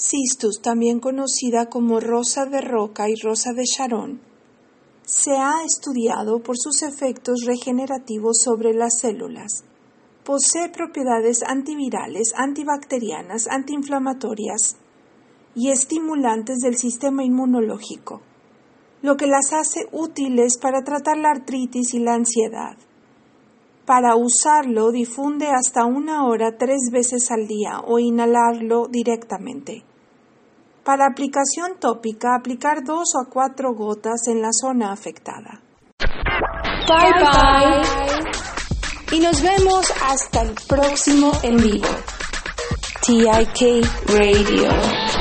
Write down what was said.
Cistus, también conocida como rosa de roca y rosa de Sharon, se ha estudiado por sus efectos regenerativos sobre las células. Posee propiedades antivirales, antibacterianas, antiinflamatorias y estimulantes del sistema inmunológico, lo que las hace útiles para tratar la artritis y la ansiedad. Para usarlo, difunde hasta una hora tres veces al día o inhalarlo directamente. Para aplicación tópica, aplicar dos o cuatro gotas en la zona afectada. Bye bye. Y nos vemos hasta el próximo en vivo. TIK Radio.